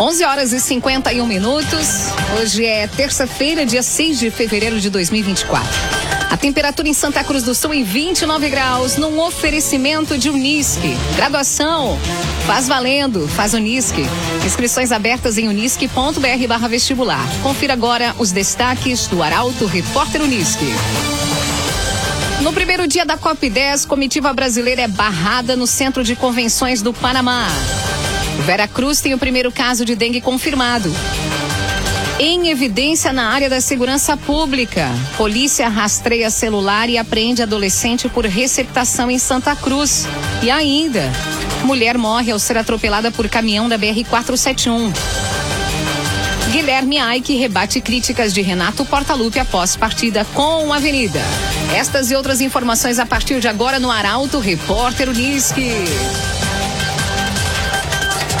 11 horas e 51 minutos. Hoje é terça-feira, dia 6 de fevereiro de 2024. A temperatura em Santa Cruz do Sul em 29 graus, num oferecimento de Unisque. Graduação, faz valendo, faz Unisque. Inscrições abertas em unisque.br barra vestibular. Confira agora os destaques do Arauto Repórter Unisque. No primeiro dia da COP10, comitiva brasileira é barrada no Centro de Convenções do Panamá. Vera Cruz tem o primeiro caso de dengue confirmado. Em evidência na área da segurança pública, polícia rastreia celular e apreende adolescente por receptação em Santa Cruz. E ainda, mulher morre ao ser atropelada por caminhão da BR-471. Guilherme Aike rebate críticas de Renato Portaluppi após partida com a Avenida. Estas e outras informações a partir de agora no Arauto Repórter Unisque.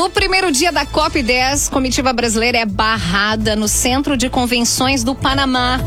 No primeiro dia da COP10, comitiva brasileira é barrada no Centro de Convenções do Panamá.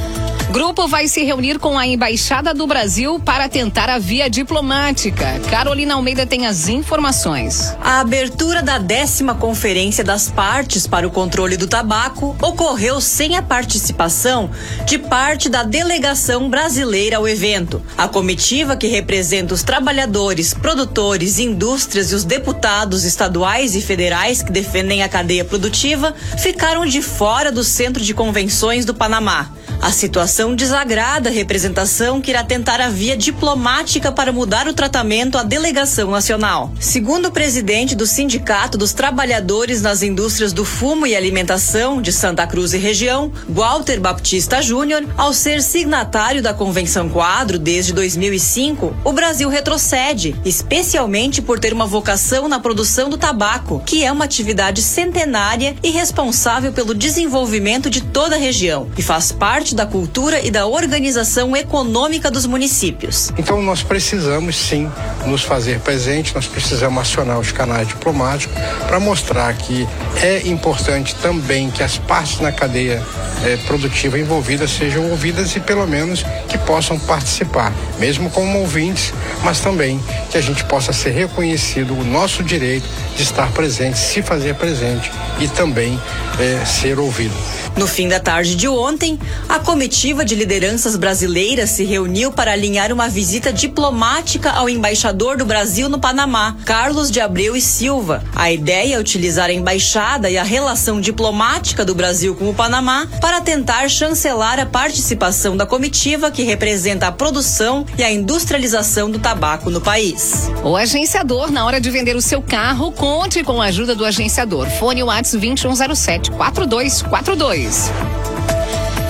Grupo vai se reunir com a Embaixada do Brasil para tentar a via diplomática. Carolina Almeida tem as informações. A abertura da décima Conferência das Partes para o Controle do Tabaco ocorreu sem a participação de parte da delegação brasileira ao evento. A comitiva, que representa os trabalhadores, produtores, indústrias e os deputados estaduais e federais que defendem a cadeia produtiva, ficaram de fora do Centro de Convenções do Panamá. A situação desagrada a representação que irá tentar a via diplomática para mudar o tratamento à delegação nacional. Segundo o presidente do Sindicato dos Trabalhadores nas Indústrias do Fumo e Alimentação de Santa Cruz e região, Walter Baptista Júnior, ao ser signatário da Convenção Quadro desde 2005, o Brasil retrocede, especialmente por ter uma vocação na produção do tabaco, que é uma atividade centenária e responsável pelo desenvolvimento de toda a região e faz parte da cultura e da organização econômica dos municípios. Então nós precisamos sim nos fazer presente, nós precisamos acionar os canais diplomáticos para mostrar que é importante também que as partes na cadeia eh, produtiva envolvidas sejam ouvidas e pelo menos que possam participar, mesmo como ouvintes, mas também que a gente possa ser reconhecido o nosso direito de estar presente, se fazer presente e também eh, ser ouvido. No fim da tarde de ontem, a comitiva de lideranças brasileiras se reuniu para alinhar uma visita diplomática ao embaixador do Brasil no Panamá, Carlos de Abreu e Silva. A ideia é utilizar a embaixada e a relação diplomática do Brasil com o Panamá para tentar chancelar a participação da comitiva que representa a produção e a industrialização do tabaco no país. O agenciador, na hora de vender o seu carro, conte com a ajuda do agenciador. Fone Whats 2107 4242.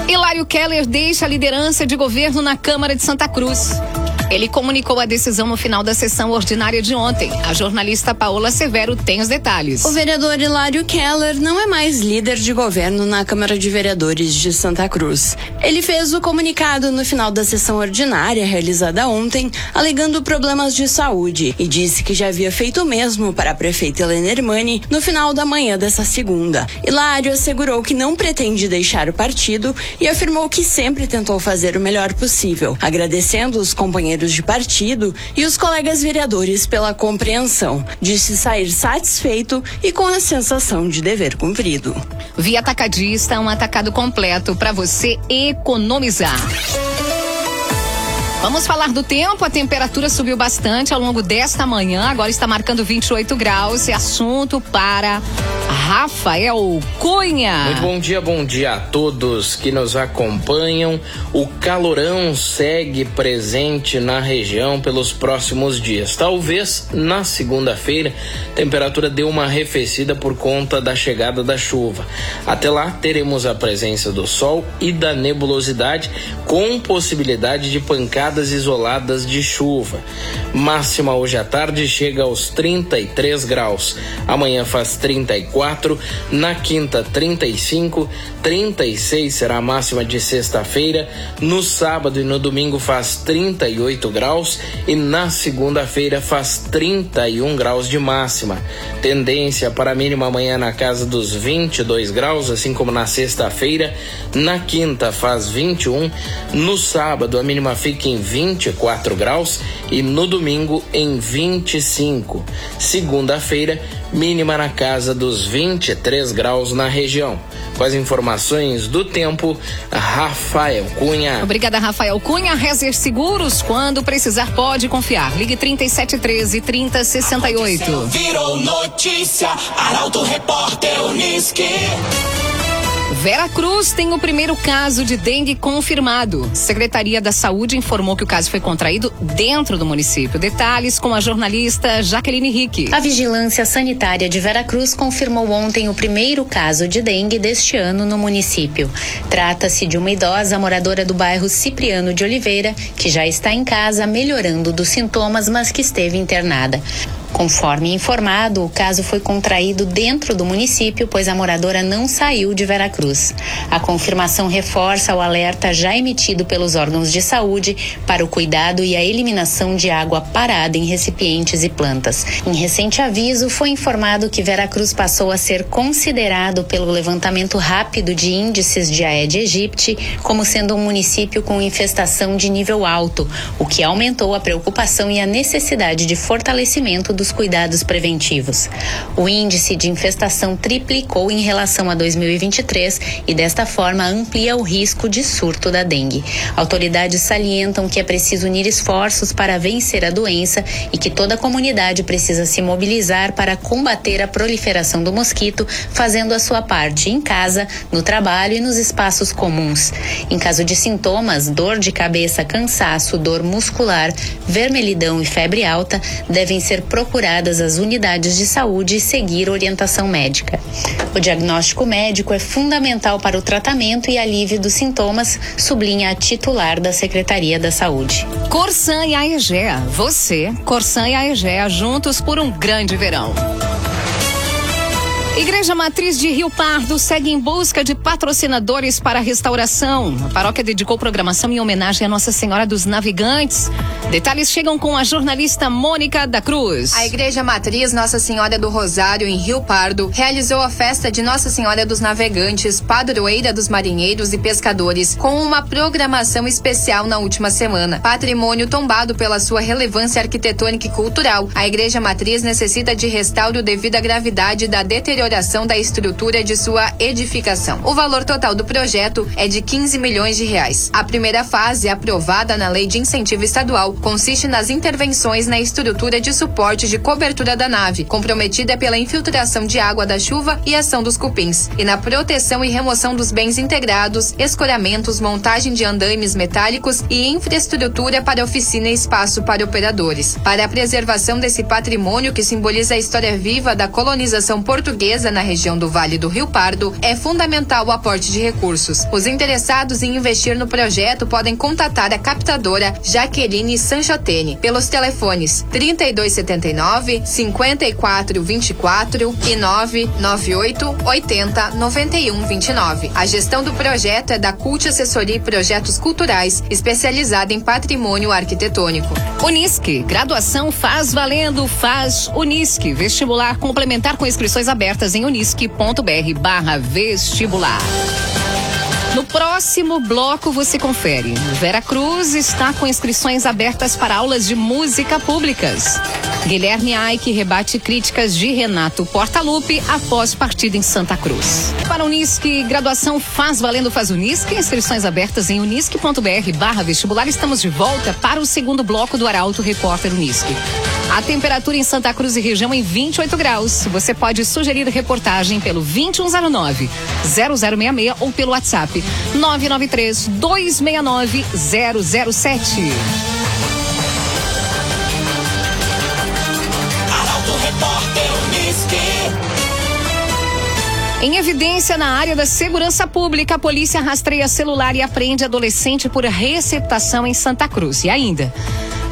Hilário Keller deixa a liderança de governo na Câmara de Santa Cruz. Ele comunicou a decisão no final da sessão ordinária de ontem. A jornalista Paola Severo tem os detalhes. O vereador Hilário Keller não é mais líder de governo na Câmara de Vereadores de Santa Cruz. Ele fez o comunicado no final da sessão ordinária realizada ontem, alegando problemas de saúde e disse que já havia feito o mesmo para a prefeita Helena Hermani no final da manhã dessa segunda. Hilário assegurou que não pretende deixar o partido e afirmou que sempre tentou fazer o melhor possível, agradecendo os companheiros companheiros de partido e os colegas vereadores pela compreensão. Disse sair satisfeito e com a sensação de dever cumprido. Via Atacadista, um atacado completo para você economizar. Vamos falar do tempo. A temperatura subiu bastante ao longo desta manhã. Agora está marcando 28 graus. É assunto para Rafael Cunha. Muito bom dia, bom dia a todos que nos acompanham. O calorão segue presente na região pelos próximos dias. Talvez na segunda-feira a temperatura dê uma arrefecida por conta da chegada da chuva. Até lá teremos a presença do sol e da nebulosidade com possibilidade de pancada pancadas isoladas de chuva. Máxima hoje à tarde chega aos 33 graus. Amanhã faz 34, na quinta 35, 36 será a máxima de sexta-feira. No sábado e no domingo faz 38 graus e na segunda-feira faz 31 graus de máxima. Tendência para a mínima amanhã na casa dos 22 graus, assim como na sexta-feira. Na quinta faz 21, no sábado a mínima fica em 24 graus e no domingo em 25. Segunda-feira, mínima na casa dos 23 graus na região. Com as informações do tempo, Rafael Cunha. Obrigada, Rafael Cunha. Rezer Seguros, quando precisar, pode confiar. Ligue 3713 3068. Virou notícia, Arauto Repórter Uniski. Vera Cruz tem o primeiro caso de dengue confirmado. Secretaria da Saúde informou que o caso foi contraído dentro do município. Detalhes com a jornalista Jaqueline Rick. A Vigilância Sanitária de Vera Cruz confirmou ontem o primeiro caso de dengue deste ano no município. Trata-se de uma idosa moradora do bairro Cipriano de Oliveira, que já está em casa melhorando dos sintomas, mas que esteve internada. Conforme informado, o caso foi contraído dentro do município, pois a moradora não saiu de Veracruz. A confirmação reforça o alerta já emitido pelos órgãos de saúde para o cuidado e a eliminação de água parada em recipientes e plantas. Em recente aviso, foi informado que Veracruz passou a ser considerado pelo levantamento rápido de índices de Aedes aegypti como sendo um município com infestação de nível alto, o que aumentou a preocupação e a necessidade de fortalecimento do dos cuidados preventivos. O índice de infestação triplicou em relação a 2023 e, desta forma, amplia o risco de surto da dengue. Autoridades salientam que é preciso unir esforços para vencer a doença e que toda a comunidade precisa se mobilizar para combater a proliferação do mosquito, fazendo a sua parte em casa, no trabalho e nos espaços comuns. Em caso de sintomas, dor de cabeça, cansaço, dor muscular, vermelhidão e febre alta, devem ser procuradas as unidades de saúde e seguir orientação médica. O diagnóstico médico é fundamental para o tratamento e alívio dos sintomas, sublinha a titular da Secretaria da Saúde. Corsan e Aegea. Você, Corsan e Aegea, juntos por um grande verão. Igreja Matriz de Rio Pardo segue em busca de patrocinadores para a restauração. A paróquia dedicou programação em homenagem à Nossa Senhora dos Navegantes. Detalhes chegam com a jornalista Mônica da Cruz. A Igreja Matriz Nossa Senhora do Rosário, em Rio Pardo, realizou a festa de Nossa Senhora dos Navegantes, padroeira dos marinheiros e pescadores, com uma programação especial na última semana. Patrimônio tombado pela sua relevância arquitetônica e cultural, a Igreja Matriz necessita de restauro devido à gravidade da deterioração deterioração da estrutura de sua edificação. O valor total do projeto é de 15 milhões de reais. A primeira fase, aprovada na Lei de Incentivo Estadual, consiste nas intervenções na estrutura de suporte de cobertura da nave, comprometida pela infiltração de água da chuva e ação dos cupins, e na proteção e remoção dos bens integrados, escoramentos, montagem de andaimes metálicos e infraestrutura para oficina e espaço para operadores. Para a preservação desse patrimônio que simboliza a história viva da colonização portuguesa na região do Vale do Rio Pardo, é fundamental o aporte de recursos. Os interessados em investir no projeto podem contatar a captadora Jaqueline Sanchotene pelos telefones 3279 5424 e 998 80 91 29. A gestão do projeto é da Cult Assessoria e Projetos Culturais, especializada em patrimônio arquitetônico. Unisque, graduação faz valendo, faz Unisque, vestibular complementar com inscrições abertas em unisque.br barra vestibular. No próximo bloco você confere. Vera Cruz está com inscrições abertas para aulas de música públicas. Guilherme Aike rebate críticas de Renato Portaluppi após partida em Santa Cruz. Para Unisque, graduação faz valendo faz Unisque, inscrições abertas em unisque.br barra vestibular. Estamos de volta para o segundo bloco do Arauto Repórter Unisque. A temperatura em Santa Cruz e região em 28 graus. Você pode sugerir reportagem pelo 2109 0066 ou pelo WhatsApp 993 269 007. Em evidência na área da segurança pública, a polícia rastreia celular e apreende adolescente por receptação em Santa Cruz. E ainda,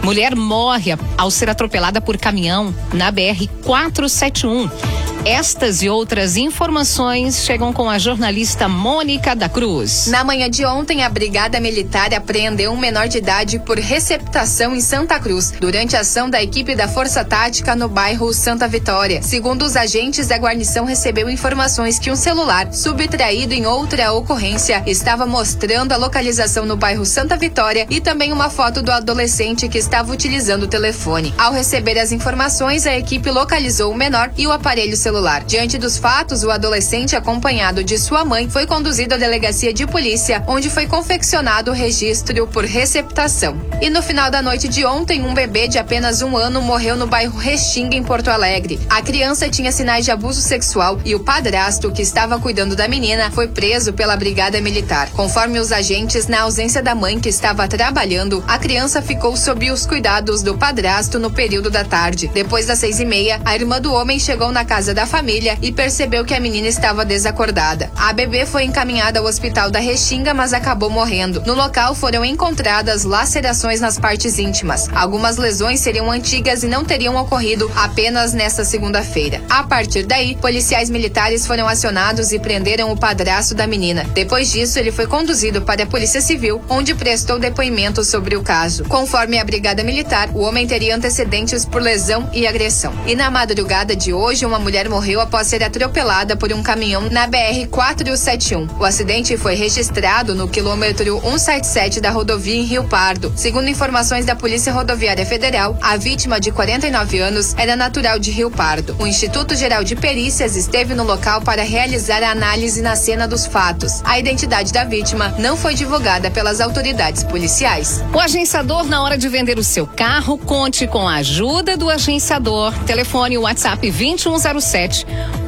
mulher morre ao ser atropelada por caminhão na BR 471. Estas e outras informações chegam com a jornalista Mônica da Cruz. Na manhã de ontem, a Brigada Militar apreendeu um menor de idade por receptação em Santa Cruz, durante a ação da equipe da Força Tática no bairro Santa Vitória. Segundo os agentes, a guarnição recebeu informações que um celular, subtraído em outra ocorrência, estava mostrando a localização no bairro Santa Vitória e também uma foto do adolescente que estava utilizando o telefone. Ao receber as informações, a equipe localizou o menor e o aparelho celular celular. Diante dos fatos, o adolescente, acompanhado de sua mãe, foi conduzido à delegacia de polícia, onde foi confeccionado o registro por receptação. E no final da noite de ontem, um bebê de apenas um ano morreu no bairro Restinga, em Porto Alegre. A criança tinha sinais de abuso sexual e o padrasto, que estava cuidando da menina, foi preso pela Brigada Militar. Conforme os agentes, na ausência da mãe que estava trabalhando, a criança ficou sob os cuidados do padrasto no período da tarde. Depois das seis e meia, a irmã do homem chegou na casa da da família e percebeu que a menina estava desacordada. A bebê foi encaminhada ao hospital da Restinga, mas acabou morrendo. No local foram encontradas lacerações nas partes íntimas. Algumas lesões seriam antigas e não teriam ocorrido apenas nesta segunda-feira. A partir daí, policiais militares foram acionados e prenderam o padrasto da menina. Depois disso, ele foi conduzido para a Polícia Civil, onde prestou depoimento sobre o caso. Conforme a Brigada Militar, o homem teria antecedentes por lesão e agressão. E na madrugada de hoje, uma mulher morreu após ser atropelada por um caminhão na BR 471. O acidente foi registrado no quilômetro 177 da rodovia em Rio Pardo. Segundo informações da Polícia Rodoviária Federal, a vítima de 49 anos era natural de Rio Pardo. O Instituto Geral de Perícias esteve no local para realizar a análise na cena dos fatos. A identidade da vítima não foi divulgada pelas autoridades policiais. O agenciador, na hora de vender o seu carro, conte com a ajuda do agenciador. Telefone WhatsApp 2107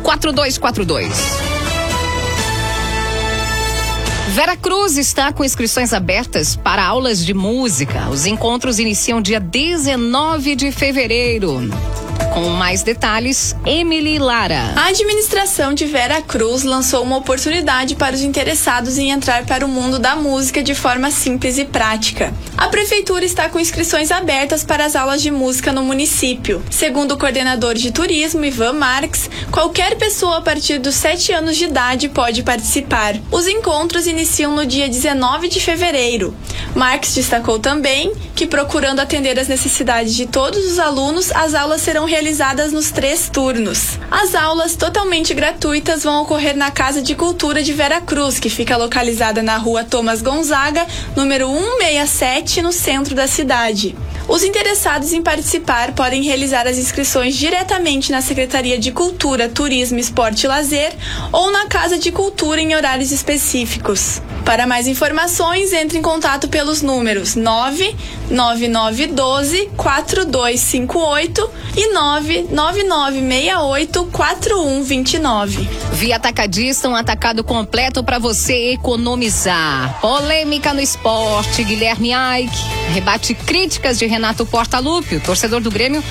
4242. Vera Cruz está com inscrições abertas para aulas de música. Os encontros iniciam dia 19 de fevereiro. Com mais detalhes, Emily Lara. A administração de Vera Cruz lançou uma oportunidade para os interessados em entrar para o mundo da música de forma simples e prática. A prefeitura está com inscrições abertas para as aulas de música no município. Segundo o coordenador de turismo, Ivan Marques, qualquer pessoa a partir dos 7 anos de idade pode participar. Os encontros iniciam no dia 19 de fevereiro. Marques destacou também que, procurando atender as necessidades de todos os alunos, as aulas serão realizadas realizadas nos três turnos. As aulas totalmente gratuitas vão ocorrer na Casa de Cultura de Vera Cruz, que fica localizada na rua Thomas Gonzaga, número 167, no centro da cidade. Os interessados em participar podem realizar as inscrições diretamente na Secretaria de Cultura, Turismo, Esporte e Lazer ou na Casa de Cultura em horários específicos. Para mais informações, entre em contato pelos números 99912 4258 e 99968 4129. Via Atacadista, um atacado completo para você economizar. Polêmica no esporte, Guilherme Aik rebate críticas de Renato Portaluppi, torcedor do Grêmio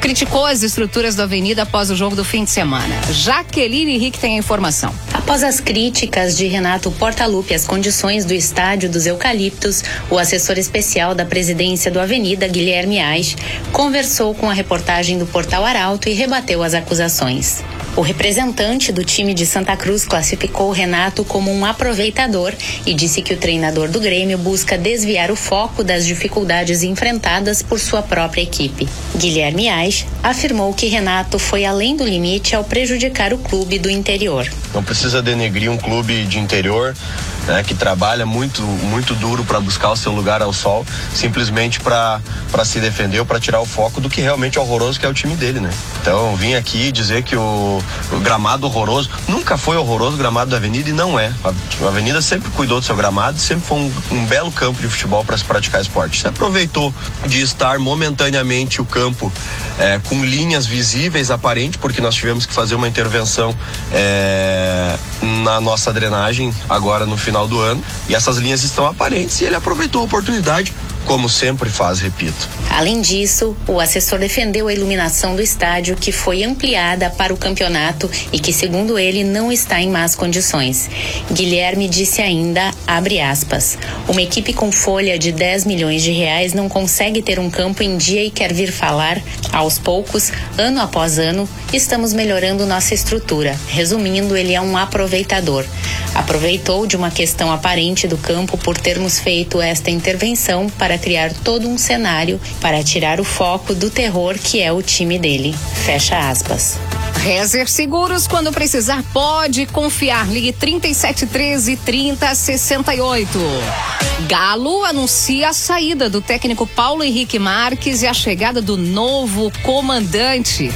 criticou as estruturas da avenida após o jogo do fim de semana. Jaqueline Henrique tem a informação. Após as críticas de Renato Portaluppi às condições do estádio dos Eucaliptos, o assessor especial da presidência do Avenida, Guilherme Ais, conversou com a reportagem do Portal Arauto e rebateu as acusações. O representante do time de Santa Cruz classificou Renato como um aproveitador e disse que o treinador do Grêmio busca desviar o foco das dificuldades enfrentadas por sua própria equipe. Guilherme Ais afirmou que Renato foi além do limite ao prejudicar o clube do interior. Não precisa denegrir um clube de interior né, que trabalha muito, muito duro para buscar o seu lugar ao sol, simplesmente para se defender ou para tirar o foco do que realmente é horroroso, que é o time dele, né? Então, vim aqui dizer que o, gramado horroroso, nunca foi horroroso o gramado da Avenida e não é. A Avenida sempre cuidou do seu gramado, sempre foi um, um belo campo de futebol para se praticar esporte. Se aproveitou de estar momentaneamente o campo é, com linhas visíveis aparente, porque nós tivemos que fazer uma intervenção é, na nossa drenagem agora no final do ano e essas linhas estão aparentes e ele aproveitou a oportunidade como sempre faz, repito. Além disso, o assessor defendeu a iluminação do estádio, que foi ampliada para o campeonato e que, segundo ele, não está em más condições. Guilherme disse ainda, abre aspas, uma equipe com folha de 10 milhões de reais não consegue ter um campo em dia e quer vir falar, aos poucos, ano após ano, estamos melhorando nossa estrutura. Resumindo, ele é um aproveitador. Aproveitou de uma questão aparente do campo por termos feito esta intervenção para criar todo um cenário para tirar o foco do terror que é o time dele. Fecha aspas. Rezer Seguros, quando precisar, pode confiar. Ligue 3713 3068. Galo anuncia a saída do técnico Paulo Henrique Marques e a chegada do novo comandante.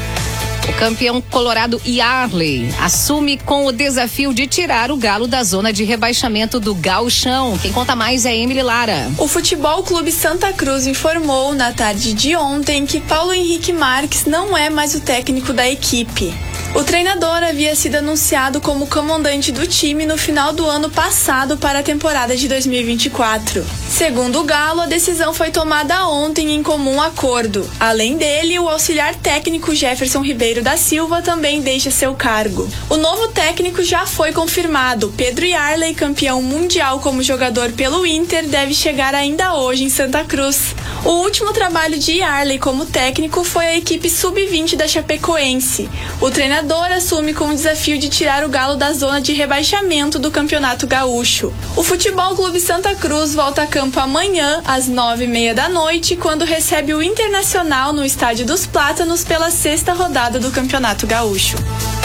O campeão colorado Yarley assume com o desafio de tirar o Galo da zona de rebaixamento do Gauchão. Quem conta mais é Emily Lara. O Futebol Clube Santa Cruz informou na tarde de ontem que Paulo Henrique Marques não é mais o técnico da equipe. O treinador havia sido anunciado como comandante do time no final do ano passado para a temporada de 2024. Segundo o Galo, a decisão foi tomada ontem em comum acordo. Além dele, o auxiliar técnico Jefferson Ribeiro da Silva também deixa seu cargo. O novo técnico já foi confirmado. Pedro Yarley, campeão mundial como jogador pelo Inter, deve chegar ainda hoje em Santa Cruz. O último trabalho de Yarley como técnico foi a equipe sub-20 da Chapecoense. O treinador assume com o desafio de tirar o Galo da zona de rebaixamento do Campeonato Gaúcho. O Futebol Clube Santa Cruz volta a campo amanhã, às nove e meia da noite, quando recebe o Internacional no Estádio dos Plátanos pela sexta rodada do Campeonato Gaúcho.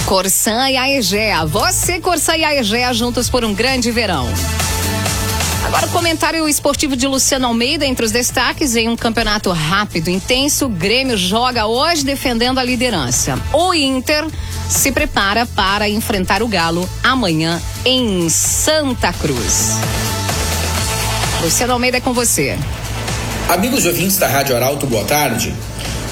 Corsã e Aegea. Você, Corsã e Aegea, juntos por um grande verão. Agora o comentário esportivo de Luciano Almeida entre os destaques em um campeonato rápido, intenso. O Grêmio joga hoje defendendo a liderança. O Inter se prepara para enfrentar o Galo amanhã em Santa Cruz. Luciano Almeida é com você. Amigos ouvintes da Rádio Arauto, boa tarde.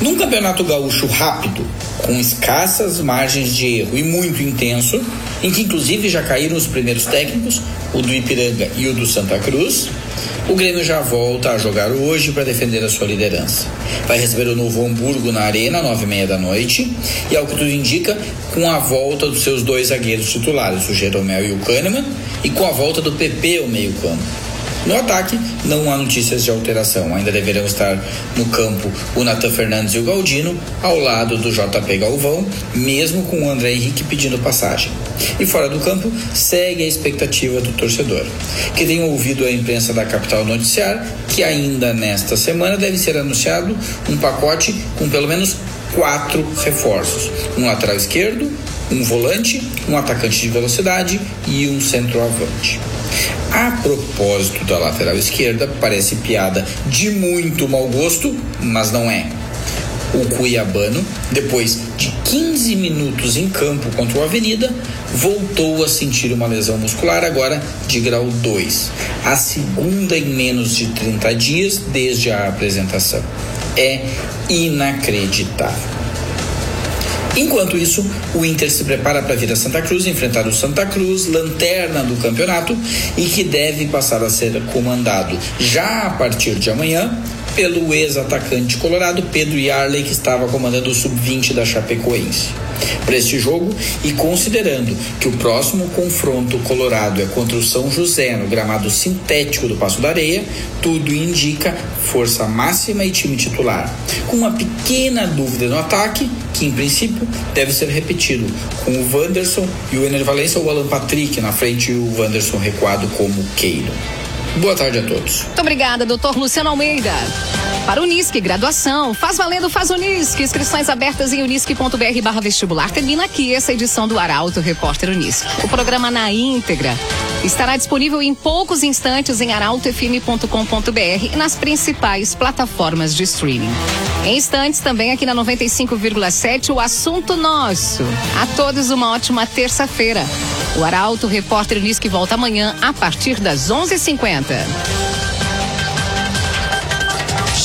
Num campeonato gaúcho rápido, com escassas margens de erro e muito intenso, em que inclusive já caíram os primeiros técnicos, o do Ipiranga e o do Santa Cruz, o Grêmio já volta a jogar hoje para defender a sua liderança. Vai receber o Novo Hamburgo na Arena, nove e meia da noite, e ao que tudo indica, com a volta dos seus dois zagueiros titulares, o Jeromel e o Kahneman, e com a volta do PP ao meio campo. No ataque, não há notícias de alteração. Ainda deverão estar no campo o Natan Fernandes e o Galdino, ao lado do JP Galvão, mesmo com o André Henrique pedindo passagem. E fora do campo, segue a expectativa do torcedor, que tem ouvido a imprensa da capital noticiar que ainda nesta semana deve ser anunciado um pacote com pelo menos quatro reforços: um lateral esquerdo, um volante, um atacante de velocidade e um centroavante. A propósito da lateral esquerda, parece piada de muito mau gosto, mas não é. O Cuiabano, depois de 15 minutos em campo contra o Avenida, voltou a sentir uma lesão muscular, agora de grau 2. A segunda em menos de 30 dias desde a apresentação. É inacreditável. Enquanto isso, o Inter se prepara para vir a Santa Cruz enfrentar o Santa Cruz, lanterna do campeonato, e que deve passar a ser comandado já a partir de amanhã pelo ex-atacante colorado Pedro Yarley, que estava comandando o sub-20 da Chapecoense. Para este jogo, e considerando que o próximo confronto colorado é contra o São José no gramado sintético do Passo da Areia, tudo indica força máxima e time titular. Com uma pequena dúvida no ataque, que em princípio deve ser repetido, com o Wanderson e o Ener Valencia ou o Alan Patrick na frente e o Wanderson recuado como Keilo. Boa tarde a todos. Muito obrigada, doutor Luciano Almeida. Para Unisque, graduação. Faz valendo, faz Unisque. Inscrições abertas em unisque.br barra vestibular. Termina aqui essa edição do Arauto Repórter Unisque. O programa na íntegra estará disponível em poucos instantes em arautofm.com.br e nas principais plataformas de streaming. Em instantes, também aqui na 95,7, o assunto nosso. A todos uma ótima terça-feira. O Arauto Repórter Unisque volta amanhã a partir das 11h50.